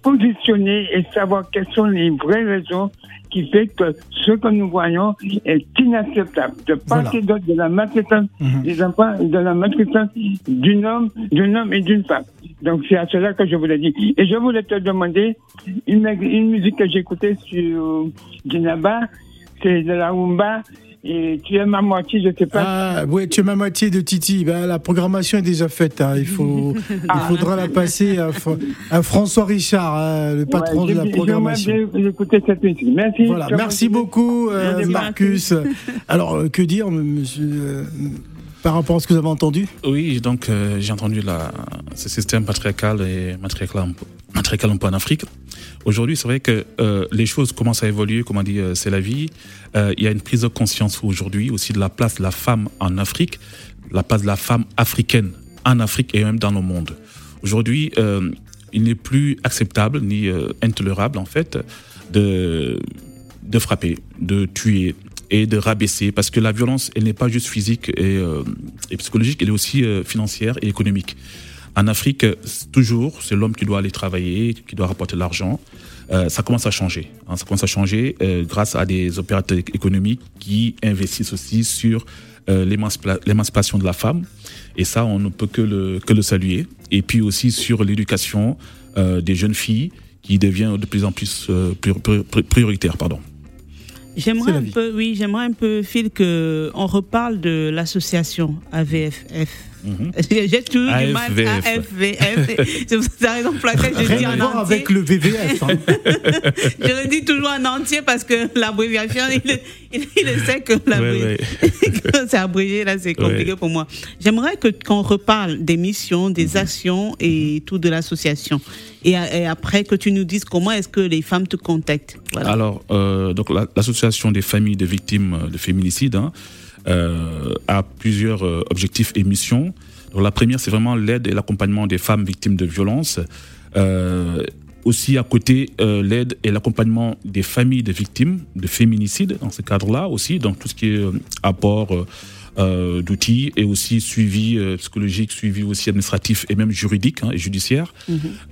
[SPEAKER 9] positionner et savoir quelles sont les vraies raisons qui fait que ce que nous voyons est inacceptable. De part et d'autre de la maltraitance des enfants, de la maltraitance d'un homme, d'un homme et d'une femme. Donc c'est à cela que je voulais dire. Et je voulais te demander une, une musique que j'écoutais sur Djinaba, c'est de la rumba. Et tu es ma moitié, je sais pas.
[SPEAKER 3] Ah, ouais, tu es ma moitié de Titi. Ben, la programmation est déjà faite. hein. Il, faut, il faudra la passer à, Fr- à François Richard, hein, le patron
[SPEAKER 9] Ouais,
[SPEAKER 3] de la programmation.
[SPEAKER 9] Cette musique. Merci.
[SPEAKER 3] Voilà, merci beaucoup, euh, Marcus. Alors, euh, que dire, monsieur, euh, par rapport à ce que vous avez entendu?
[SPEAKER 5] Oui, donc euh, j'ai entendu la, ce système patriarcal et matriarcal, un en Afrique. Aujourd'hui, c'est vrai que euh, les choses commencent à évoluer, comme on dit, euh, c'est la vie. Il y a une prise de conscience aujourd'hui aussi de la place de la femme en Afrique, la place de la femme africaine en Afrique et même dans le monde. Aujourd'hui, il n'est plus acceptable ni intolérable en fait de de frapper, de tuer et de rabaisser parce que la violence elle n'est pas juste physique et, euh, et psychologique, elle est aussi euh, financière et économique. En Afrique, toujours c'est l'homme qui doit aller travailler, qui doit rapporter l'argent. Euh, ça commence à changer. hein, ça commence à changer euh, grâce à des opérateurs économiques qui investissent aussi sur euh, l'émancipa- l'émancipation de la femme. Et ça, on ne peut que le, que le saluer. Et puis aussi sur l'éducation euh, des jeunes filles qui devient de plus en plus prior- prior- prioritaire. Pardon.
[SPEAKER 4] J'aimerais un peu, oui, j'aimerais un peu, Phil, que on reparle de l'association AVFF. J'ai j'ai toujours du mal
[SPEAKER 5] AFVF.
[SPEAKER 4] AFVF. C'est la raison pour laquelle je dis
[SPEAKER 3] à
[SPEAKER 4] en entier.
[SPEAKER 3] avec le VVF. hein.
[SPEAKER 4] Je le dis toujours en entier parce que l'abréviation, il, il, il sait que c'est abrégé, là, c'est compliqué
[SPEAKER 5] Ouais.
[SPEAKER 4] pour moi. J'aimerais que qu'on reparle des missions, des
[SPEAKER 5] Mhm.
[SPEAKER 4] actions et tout de l'association. Et, après que tu nous dises comment est-ce que les femmes te contactent. Voilà.
[SPEAKER 5] Alors, euh, donc la- l'association des familles de victimes de féminicide hein, euh, a plusieurs euh, objectifs et missions. Donc, la première, c'est vraiment l'aide et l'accompagnement des femmes victimes de violences. Euh, aussi à côté, l'aide et l'accompagnement des familles de victimes de féminicide dans ce cadre-là aussi, donc tout ce qui est apport d'outils et aussi suivi euh, psychologique, suivi aussi administratif et même juridique hein, et judiciaire.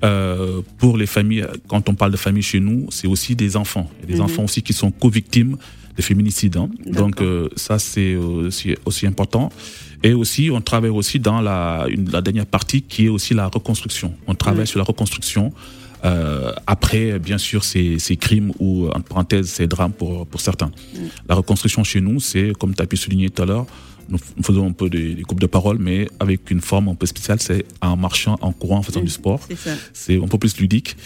[SPEAKER 5] Euh, pour les familles, quand on parle de famille chez nous, c'est aussi des enfants. Des
[SPEAKER 10] Mhm.
[SPEAKER 5] enfants aussi qui sont co-victimes de féminicide. hein. Donc euh, ça, c'est aussi, aussi important. Et aussi, on travaille aussi dans la, une- la dernière partie qui est aussi la reconstruction. On travaille sur la reconstruction. euh, après, bien sûr, ces, ces crimes ou, en parenthèse, ces drames pour, pour certains. La reconstruction chez nous, c'est, comme tu as pu souligner tout à l'heure, nous faisons un peu des, des groupes de parole, mais avec une forme un peu spéciale, c'est en marchant, en courant, en faisant du sport.
[SPEAKER 4] C'est
[SPEAKER 5] un peu plus ludique.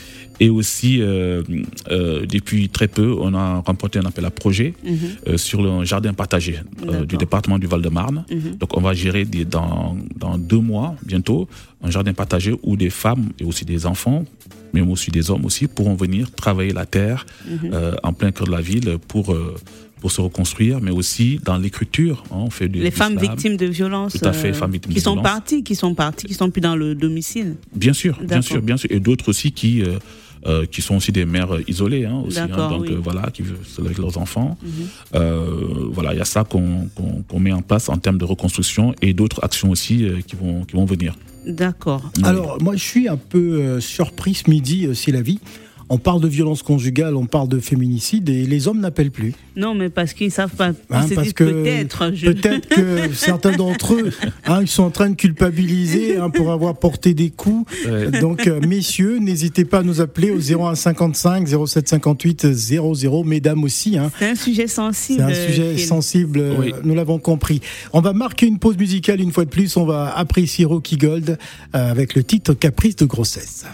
[SPEAKER 5] Et aussi, euh, euh, depuis très peu, on a remporté un appel à projet
[SPEAKER 4] Mhm.
[SPEAKER 5] euh, sur le jardin partagé du département du Val-de-Marne.
[SPEAKER 4] Mhm.
[SPEAKER 5] Donc, on va gérer des- dans, dans deux mois, bientôt, un jardin partagé où des femmes et aussi des enfants, mais aussi des hommes aussi, pourront venir travailler la terre
[SPEAKER 4] Mhm.
[SPEAKER 5] euh, en plein cœur de la ville pour, euh, pour se reconstruire, mais aussi dans l'écriture. hein, on fait du,
[SPEAKER 4] Les femmes victimes de violences.
[SPEAKER 5] Tout à fait,
[SPEAKER 4] euh,
[SPEAKER 5] femmes victimes
[SPEAKER 4] Qui
[SPEAKER 5] de
[SPEAKER 4] sont
[SPEAKER 5] violences.
[SPEAKER 4] parties, qui sont parties, qui sont plus dans le domicile.
[SPEAKER 5] Bien sûr, bien sûr, bien sûr. Et d'autres aussi qui, euh, euh, qui sont aussi des mères isolées, hein, aussi, hein, donc
[SPEAKER 4] oui.
[SPEAKER 5] euh, voilà, qui vivent avec leurs enfants.
[SPEAKER 4] Mhm.
[SPEAKER 5] Euh, voilà, il y a ça qu'on met en place en termes de reconstruction et d'autres actions aussi euh, qui vont qui vont venir.
[SPEAKER 4] D'accord.
[SPEAKER 11] Alors, moi, je suis un peu euh, surpris ce midi, euh, c'est la vie. On parle de violence conjugale, on parle de féminicide et les hommes n'appellent plus.
[SPEAKER 4] Non, mais parce qu'ils savent pas.
[SPEAKER 11] Hein, parce que
[SPEAKER 4] peut-être. je-
[SPEAKER 11] peut-être que certains d'entre eux, hein, ils sont en train de culpabiliser hein, pour avoir porté des coups.
[SPEAKER 5] Ouais.
[SPEAKER 11] Donc, euh, messieurs, n'hésitez pas à nous appeler au 0155 0758 00. Mesdames aussi, hein.
[SPEAKER 4] C'est un sujet sensible.
[SPEAKER 11] c'est un sujet
[SPEAKER 4] Phil.
[SPEAKER 11] sensible, euh,
[SPEAKER 5] Oui.
[SPEAKER 11] nous l'avons compris. On va marquer une pause musicale une fois de plus. On va apprécier Rocky Gold euh, avec le titre Caprice de grossesse.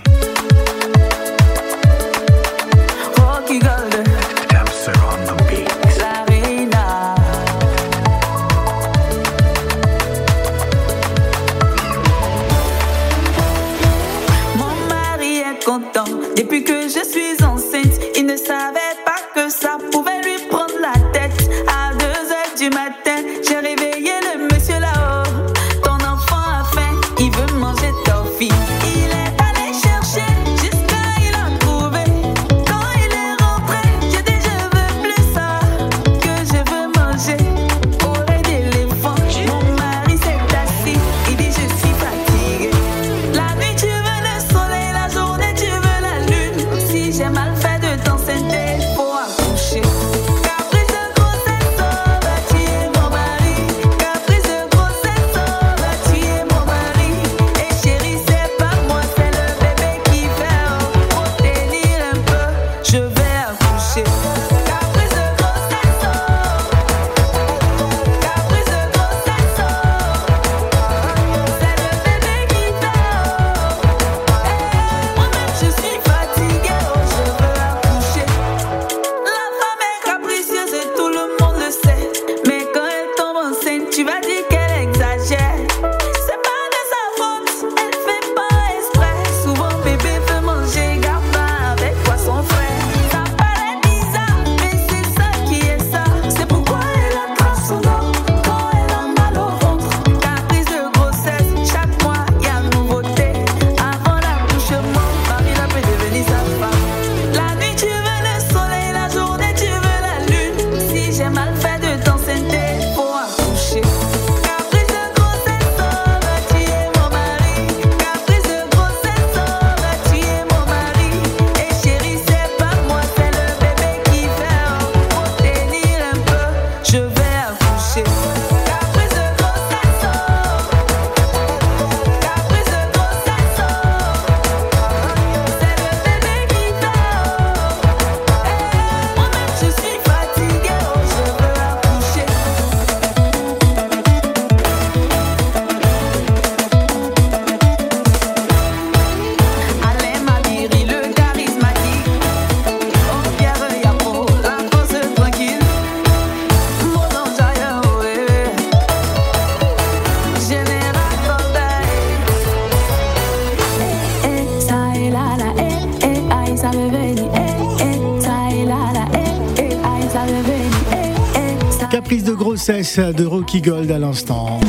[SPEAKER 3] De
[SPEAKER 11] Rocky Gold à l'instant.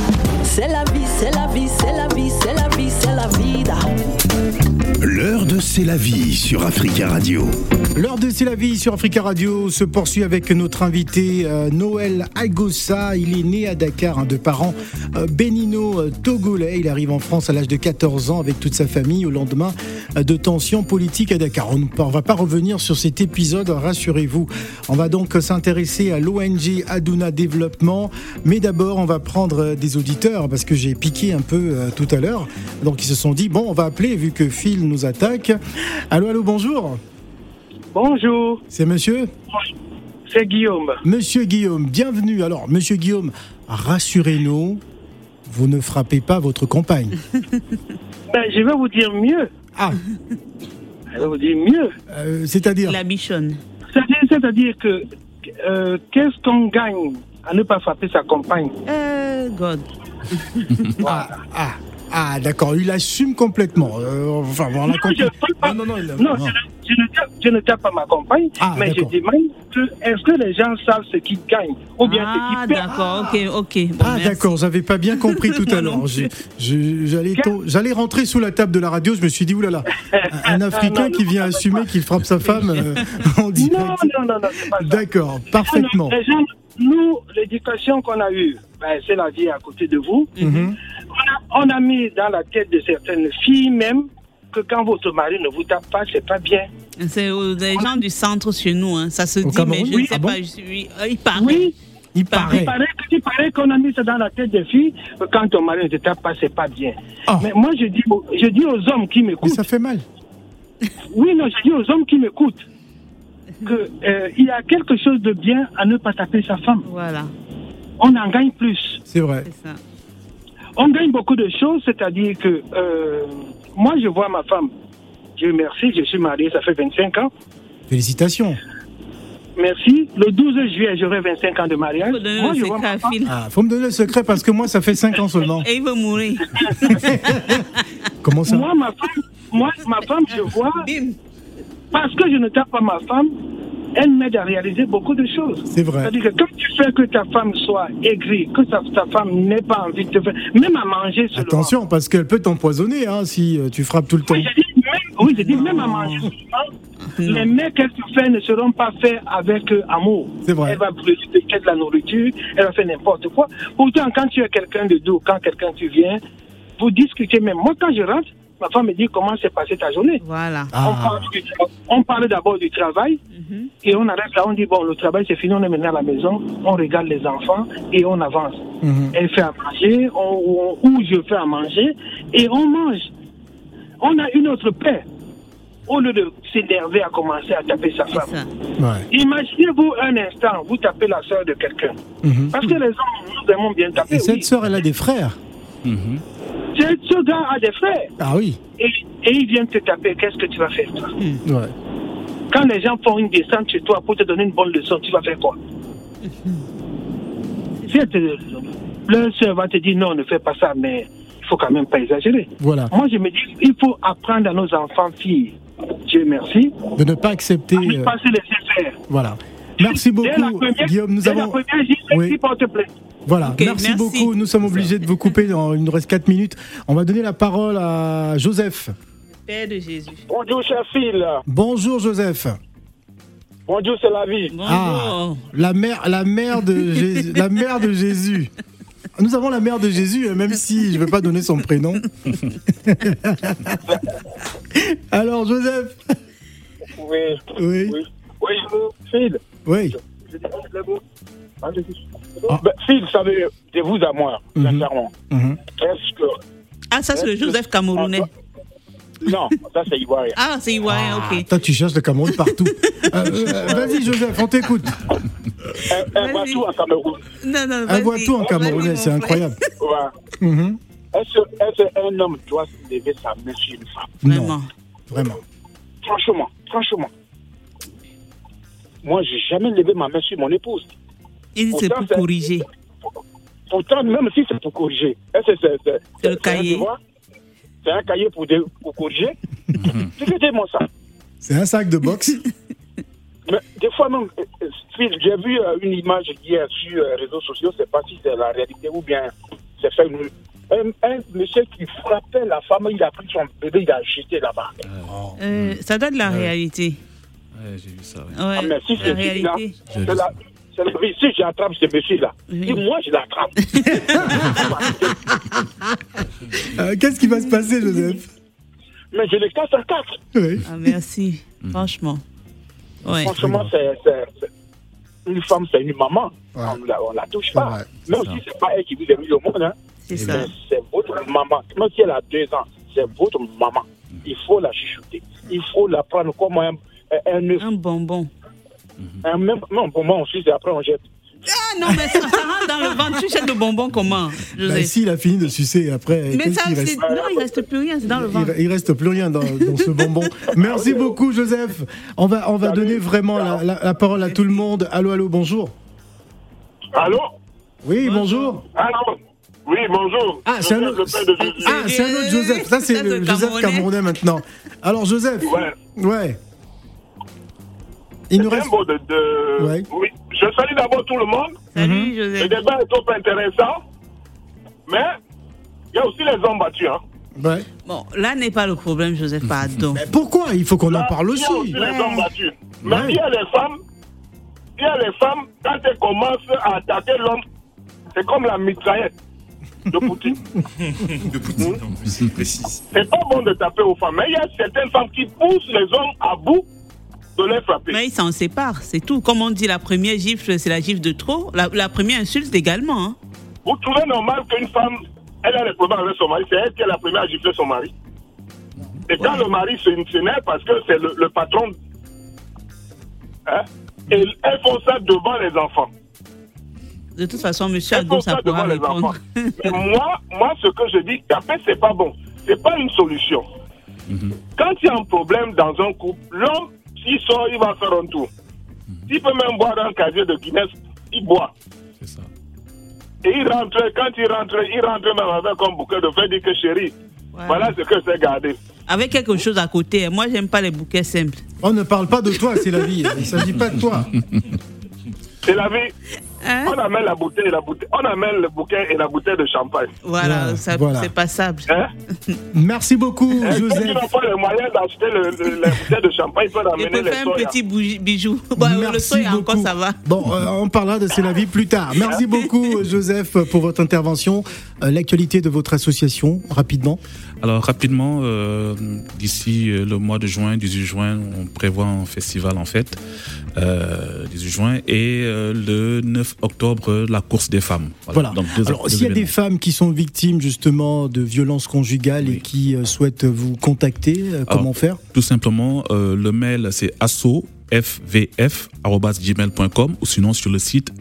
[SPEAKER 1] C'est la vie, c'est la vie, c'est la vie, c'est la vie, c'est la vida.
[SPEAKER 2] L'heure de C'est la vie sur Africa Radio.
[SPEAKER 11] L'heure de C'est la vie sur Africa Radio se poursuit avec notre invité euh, Noël Agossa. Il est né à Dakar hein, de parents euh, bénino-togolais. Il arrive en France à l'âge de 14 ans avec toute sa famille au lendemain euh, de tensions politiques à Dakar. On ne va pas revenir sur cet épisode, rassurez-vous. On va donc s'intéresser à l'ONG Aduna Développement. Mais d'abord, on va prendre euh, des auditeurs parce que j'ai piqué un peu euh, tout à l'heure. Donc ils se sont dit, bon, on va appeler vu que Phil nous attaque. Allô, allô, bonjour.
[SPEAKER 12] Bonjour,
[SPEAKER 11] C'est monsieur?
[SPEAKER 12] C'est Guillaume.
[SPEAKER 3] Monsieur Guillaume, bienvenue. Alors, monsieur Guillaume, rassurez-nous, vous ne frappez pas votre compagne.
[SPEAKER 12] Ben, je vais vous dire mieux.
[SPEAKER 3] Ah,
[SPEAKER 12] vais vous dire mieux.
[SPEAKER 3] euh, c'est-à-dire
[SPEAKER 4] La bichonne.
[SPEAKER 12] C'est-à-dire, c'est-à-dire que euh, qu'est-ce qu'on gagne à ne pas frapper sa compagne?
[SPEAKER 4] Euh, God.
[SPEAKER 3] Ah, ah, ah, d'accord, il assume complètement. Euh, enfin, on
[SPEAKER 12] Non, je, pas-
[SPEAKER 3] Non, non, non, il-
[SPEAKER 12] non,
[SPEAKER 3] non.
[SPEAKER 12] je, ne- je ne tape, pas ma compagne,
[SPEAKER 3] Ah,
[SPEAKER 12] mais je
[SPEAKER 3] d'accord.
[SPEAKER 12] demande que est-ce que les gens savent ce qu'ils gagnent ou bien
[SPEAKER 4] Ah,
[SPEAKER 12] ce qu'ils perdent?
[SPEAKER 4] d'accord, ok, ok. Bon,
[SPEAKER 3] Ah d'accord, j'avais pas bien compris tout à l'heure. J'allais rentrer sous la table de la radio, je me suis dit oulala, un, un Africain
[SPEAKER 12] Non,
[SPEAKER 3] qui vient assumer qu'il frappe sa femme euh, en direct.
[SPEAKER 12] Non, non, non, non, c'est pas ça.
[SPEAKER 3] D'accord, parfaitement.
[SPEAKER 12] Les gens, nous, l'éducation qu'on a eue, ben, c'est la vie à côté de vous.
[SPEAKER 3] Mhm.
[SPEAKER 12] On a, on a mis dans la tête de certaines filles même que quand votre mari ne vous tape pas, c'est pas bien.
[SPEAKER 4] C'est aux des gens du centre chez nous, hein. ça se
[SPEAKER 3] Au
[SPEAKER 4] dit,
[SPEAKER 3] Cameroun,
[SPEAKER 4] mais je
[SPEAKER 3] oui,
[SPEAKER 4] ne sais
[SPEAKER 3] ah bon
[SPEAKER 4] pas. Je suis, euh, il paraît.
[SPEAKER 12] Oui,
[SPEAKER 3] Il
[SPEAKER 12] il
[SPEAKER 3] paraît.
[SPEAKER 12] il paraît qu'on a mis ça dans la tête des filles que quand ton mari ne te tape pas, c'est pas bien.
[SPEAKER 3] Oh.
[SPEAKER 12] Mais moi, je dis, aux- je dis aux hommes qui
[SPEAKER 3] Mais
[SPEAKER 12] m'écoutent,
[SPEAKER 3] ça fait mal.
[SPEAKER 12] oui, non, je dis aux hommes qui m'écoutent, que euh, il y a quelque chose de bien à ne pas taper sa femme.
[SPEAKER 4] Voilà,
[SPEAKER 12] On en gagne plus.
[SPEAKER 3] C'est vrai.
[SPEAKER 4] c'est ça.
[SPEAKER 12] On gagne beaucoup de choses, c'est-à-dire que euh, moi, je vois ma femme. Dieu merci, je suis marié, ça fait 25 ans.
[SPEAKER 3] Félicitations.
[SPEAKER 12] Merci. Le 12 juillet, j'aurai 25 ans de mariage.
[SPEAKER 4] Il faut donner
[SPEAKER 12] Moi,
[SPEAKER 4] le
[SPEAKER 12] je vois
[SPEAKER 4] secret
[SPEAKER 12] ma femme.
[SPEAKER 3] Ah, faut me donner le secret parce que moi ça fait 5 ans seulement.
[SPEAKER 4] Et il veut mourir.
[SPEAKER 3] Comment ça?
[SPEAKER 12] Moi, ma femme, moi, ma femme, je vois,
[SPEAKER 4] Bim.
[SPEAKER 12] parce que je ne tape pas ma femme, elle m'aide à réaliser beaucoup de choses.
[SPEAKER 3] C'est vrai.
[SPEAKER 12] C'est-à-dire que quand tu fais que ta femme soit aigrie, que ta, ta femme n'ait pas envie de te faire, même à manger seulement.
[SPEAKER 3] Attention parce qu'elle peut t'empoisonner hein, si euh, tu frappes tout le temps.
[SPEAKER 12] Oui, j'ai dit même, oui, j'ai dit même à manger seulement, les mecs qu'elle te fait ne seront pas faits avec euh, amour.
[SPEAKER 3] C'est vrai.
[SPEAKER 12] Elle va brûler de de la nourriture, elle va faire n'importe quoi. Pourtant, quand tu es quelqu'un de doux, quand quelqu'un tu viens, vous discutez même. Moi, quand je rentre, ma femme me dit comment s'est passée ta journée.
[SPEAKER 4] Voilà.
[SPEAKER 12] On
[SPEAKER 3] Ah,
[SPEAKER 12] parle, du- on parle d'abord du travail et on arrête là, on dit bon, le travail c'est fini, on est maintenant à la maison, on regarde les enfants et on avance.
[SPEAKER 3] mhm.
[SPEAKER 12] Elle fait à manger, on- on- ou je fais à manger et on mange. On a une autre paix. Au lieu de s'énerver à commencer à taper sa femme.
[SPEAKER 3] ouais.
[SPEAKER 12] Imaginez-vous un instant, vous tapez la soeur de quelqu'un.
[SPEAKER 3] Mhm.
[SPEAKER 12] Parce que les hommes, nous aimons bien taper.
[SPEAKER 3] Et cette
[SPEAKER 12] oui.
[SPEAKER 3] sœur, elle a des frères.
[SPEAKER 12] Ce ce gars a des frères
[SPEAKER 3] Ah oui.
[SPEAKER 12] et, et il vient te taper, qu'est-ce que tu vas faire toi?
[SPEAKER 3] Ouais.
[SPEAKER 12] Quand les gens font une descente chez toi pour te donner une bonne leçon, tu vas faire quoi? Te- leur soeur va te dire non, ne fais pas ça, mais il faut quand même pas exagérer.
[SPEAKER 3] Voilà.
[SPEAKER 12] Moi, je me dis, il faut apprendre à nos enfants filles, Dieu merci,
[SPEAKER 3] De ne pas accepter.
[SPEAKER 12] à ne
[SPEAKER 3] euh,
[SPEAKER 12] pas se laisser faire.
[SPEAKER 3] voilà. Merci beaucoup,
[SPEAKER 12] première-
[SPEAKER 3] Guillaume. Nous
[SPEAKER 12] dès la
[SPEAKER 3] avons.
[SPEAKER 12] première,
[SPEAKER 3] Oui.
[SPEAKER 12] porte plainte.
[SPEAKER 3] Voilà. Merci,
[SPEAKER 4] merci.
[SPEAKER 3] beaucoup. Nous sommes obligés de vous couper. Dans, il nous reste 4 minutes. On va donner la parole à Joseph.
[SPEAKER 4] Père de Jésus.
[SPEAKER 13] Bonjour, cher Phil.
[SPEAKER 3] Bonjour, Joseph.
[SPEAKER 13] Bonjour, c'est la vie.
[SPEAKER 3] Ah, la mère, la mère de Jésus. la mère de Jésus. Nous avons la mère de Jésus, même si je ne veux pas donner son prénom. Alors, Joseph.
[SPEAKER 13] Oui.
[SPEAKER 3] Oui.
[SPEAKER 13] Oui. Oui, Phil.
[SPEAKER 3] Oui. Ah.
[SPEAKER 13] Ben, Phil, vous savez, de vous à moi,
[SPEAKER 3] Mhm.
[SPEAKER 13] sincèrement.
[SPEAKER 3] Mhm.
[SPEAKER 13] Est-ce que.
[SPEAKER 4] Ah, ça, c'est le Joseph Camerounais.
[SPEAKER 13] Non, ça, c'est Ivoirien.
[SPEAKER 4] Ah, c'est Ivoirien, ok.
[SPEAKER 3] Toi, tu cherches le Cameroun partout. Euh, euh, Vas-y, Joseph, on t'écoute.
[SPEAKER 13] Un, un Batou en Cameroun.
[SPEAKER 4] Non, non,
[SPEAKER 3] Un tout en camerounais, c'est incroyable.
[SPEAKER 13] Ouais.
[SPEAKER 3] Mhm.
[SPEAKER 13] Est-ce qu'un homme doit se lever sa main sur une femme?
[SPEAKER 3] Non,
[SPEAKER 4] Vraiment.
[SPEAKER 3] vraiment.
[SPEAKER 13] Franchement, franchement. Moi, j'ai jamais levé ma main sur mon épouse.
[SPEAKER 4] Il dit c'est
[SPEAKER 13] Pourtant,
[SPEAKER 4] pour corriger.
[SPEAKER 13] Pourtant, même si c'est pour corriger, c'est c'est-
[SPEAKER 4] C'est le
[SPEAKER 13] un
[SPEAKER 4] cahier.
[SPEAKER 13] devoir? C'est un cahier pour, pour corriger? Ça.
[SPEAKER 3] C'est un sac de boxe?
[SPEAKER 13] Mais des fois même, euh, euh, Phil, j'ai vu euh, une image hier sur les réseaux sociaux, je ne sais pas si c'est la réalité ou bien c'est fait une... Un, un monsieur qui frappait la femme, il a pris son bébé, il a jeté là-bas.
[SPEAKER 4] Euh, ça donne la réalité.
[SPEAKER 5] Ouais, j'ai vu ça. ouais.
[SPEAKER 4] Ouais,
[SPEAKER 13] Ah, mais si
[SPEAKER 4] la
[SPEAKER 13] c'est c'est la, c'est la. Si j'attrape ce monsieur-là,
[SPEAKER 4] Oui.
[SPEAKER 13] moi je l'attrape,
[SPEAKER 3] Euh, Qu'est-ce qui va se passer, Joseph?
[SPEAKER 13] Mais je le casse en quatre.
[SPEAKER 3] Oui.
[SPEAKER 4] Ah, merci. Franchement. Ouais.
[SPEAKER 13] Franchement, c'est, c'est- c'est- une femme, c'est une maman.
[SPEAKER 3] Ouais.
[SPEAKER 13] On la, on la touche
[SPEAKER 3] C'est
[SPEAKER 13] pas.
[SPEAKER 3] vrai,
[SPEAKER 13] Même si c'est pas elle qui vous a mis au monde, hein.
[SPEAKER 4] C'est ça.
[SPEAKER 13] Mais c'est votre maman. Même si elle a deux ans, c'est votre maman. Il faut la chuchoter. Il faut la prendre comme un, un.
[SPEAKER 4] Un bonbon.
[SPEAKER 14] Un même- non, pour moi, on suce et après on jette.
[SPEAKER 4] Ah non, mais ça, ça rentre dans le ventre. Tu jettes le bonbon comment
[SPEAKER 3] Bah,
[SPEAKER 4] Joseph
[SPEAKER 3] si, il a fini de sucer après.
[SPEAKER 4] Mais ça, c'est.
[SPEAKER 3] reste?
[SPEAKER 4] Non, il reste plus rien, c'est dans le ventre.
[SPEAKER 3] il, il reste plus rien dans, dans ce bonbon. Merci beaucoup, Joseph. On va, on va donner vraiment la, la- la parole à tout le monde. Allô, allô, bonjour.
[SPEAKER 14] Allô?
[SPEAKER 3] Oui, bonjour.
[SPEAKER 14] Allô? Oui, bonjour.
[SPEAKER 3] Ah, c'est un, autre-
[SPEAKER 14] de
[SPEAKER 3] ah, c'est un autre Joseph. Ça, c'est le
[SPEAKER 4] c'est
[SPEAKER 3] Joseph
[SPEAKER 4] Camerounais.
[SPEAKER 3] Camerounais maintenant. Alors, Joseph.
[SPEAKER 14] Ouais.
[SPEAKER 3] Ouais. Il nous
[SPEAKER 14] C'est
[SPEAKER 3] reste.
[SPEAKER 14] un de, de-
[SPEAKER 3] Ouais.
[SPEAKER 14] Oui. Je salue d'abord tout le monde.
[SPEAKER 4] Salut,
[SPEAKER 14] Le
[SPEAKER 4] Joseph.
[SPEAKER 14] débat est trop intéressant. Mais il y a aussi les hommes battus. Hein.
[SPEAKER 3] Ouais.
[SPEAKER 4] Bon, là n'est pas le problème, Joseph, pardon.
[SPEAKER 3] Mais pourquoi? Il faut qu'on en parle
[SPEAKER 14] Il y a aussi les hommes battus. Mais il y a les femmes. Il y a les femmes, quand elles commencent à attaquer l'homme, c'est comme la mitraillette de Poutine.
[SPEAKER 8] De Poutine, en plus, il précise.
[SPEAKER 14] c'est pas bon de taper aux femmes. Mais il y a certaines femmes qui poussent les hommes à bout de les frapper.
[SPEAKER 4] Mais ils s'en séparent, c'est tout. Comme on dit, la première gifle, c'est la gifle de trop. La, la première insulte également. hein.
[SPEAKER 14] Vous trouvez normal qu'une femme, elle a des problèmes avec son mari, c'est elle qui est la première à gifler son mari. Et quand le mari se s'énerve parce que c'est le, le patron, hein, et elles font ça devant les enfants.
[SPEAKER 4] De toute façon, monsieur Ago, ça
[SPEAKER 14] ça
[SPEAKER 4] pourra
[SPEAKER 14] devant les
[SPEAKER 4] répondre.
[SPEAKER 14] Mais moi, moi, ce que je dis, après, c'est pas bon. C'est pas une solution. Quand il y a un problème dans un couple, l'homme, s'il sort, il va faire un tour. S'il peut même boire un casier de Guinness, il boit.
[SPEAKER 5] C'est ça.
[SPEAKER 14] Et il rentre, quand il rentre, il rentre même avec un bouquet de feuilles, dit que chérie,
[SPEAKER 4] Ouais.
[SPEAKER 14] voilà ce que c'est gardé.
[SPEAKER 4] Avec quelque chose à côté. Moi, j'aime pas les bouquets simples.
[SPEAKER 3] On ne parle pas de toi, c'est la vie. Il ne s'agit pas de toi.
[SPEAKER 14] C'est la vie.
[SPEAKER 4] Hein?
[SPEAKER 14] On amène la bouteille et la bouteille. On amène le bouquet et la bouteille de champagne.
[SPEAKER 4] Voilà,
[SPEAKER 3] Voilà,
[SPEAKER 4] ça-
[SPEAKER 3] voilà.
[SPEAKER 4] c'est passable.
[SPEAKER 14] Hein?
[SPEAKER 3] Merci beaucoup,
[SPEAKER 14] Et qui
[SPEAKER 3] Joseph.
[SPEAKER 14] n'ont pas les moyens d'acheter le, le- la bouteille de champagne, ils peuvent
[SPEAKER 4] Il
[SPEAKER 14] amener
[SPEAKER 4] peut
[SPEAKER 14] les
[SPEAKER 4] faire un
[SPEAKER 14] soya.
[SPEAKER 4] petit bijou. Bon, le
[SPEAKER 3] Merci
[SPEAKER 4] soya encore,
[SPEAKER 3] beaucoup.
[SPEAKER 4] ça va.
[SPEAKER 3] Bon, euh, on parlera de C'est la vie plus tard. Merci beaucoup, Joseph, pour votre intervention. Euh, L'actualité de votre association, rapidement.
[SPEAKER 5] Alors rapidement, euh, d'ici le mois de juin, 18 juin, on prévoit un festival en fait, euh, 18 juin, et euh, le 9 octobre, la course des femmes.
[SPEAKER 3] Voilà.
[SPEAKER 5] Donc, deux-
[SPEAKER 3] Alors, s'il y a des femmes qui sont victimes justement de violences conjugales et qui euh, souhaitent vous contacter, euh, comment
[SPEAKER 5] Alors,
[SPEAKER 3] faire?
[SPEAKER 5] Tout simplement, euh, le mail c'est asso fvf@gmail.com ou sinon sur le site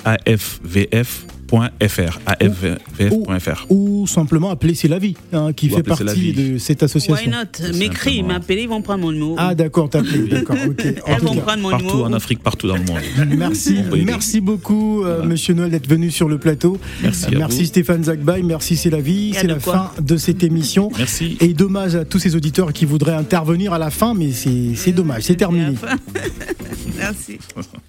[SPEAKER 5] afvf.fr afvf.fr.
[SPEAKER 3] Ou simplement appeler C'est la vie, hein, qui
[SPEAKER 5] Ou
[SPEAKER 3] fait
[SPEAKER 5] appeler C'est la
[SPEAKER 3] partie
[SPEAKER 5] vie.
[SPEAKER 3] de cette
[SPEAKER 4] Why
[SPEAKER 3] association.
[SPEAKER 4] not M'écris, m'appeler, ils vont prendre mon numéro.
[SPEAKER 3] Ah d'accord, t'as appelé, d'accord, ok.
[SPEAKER 4] Elles vont
[SPEAKER 3] cas,
[SPEAKER 4] prendre mon
[SPEAKER 5] Partout
[SPEAKER 4] numéro.
[SPEAKER 5] en Afrique, partout dans le monde.
[SPEAKER 3] Merci, merci beaucoup, euh, Monsieur Noël, d'être venu sur le plateau.
[SPEAKER 5] Merci à
[SPEAKER 3] merci
[SPEAKER 5] vous.
[SPEAKER 3] Stéphane Zagbaï, merci C'est la vie. C'est la
[SPEAKER 4] quoi.
[SPEAKER 3] fin de cette émission.
[SPEAKER 5] Merci.
[SPEAKER 3] Et dommage à tous ces auditeurs qui voudraient intervenir à la fin, mais c'est dommage, c'est terminé.
[SPEAKER 4] Merci.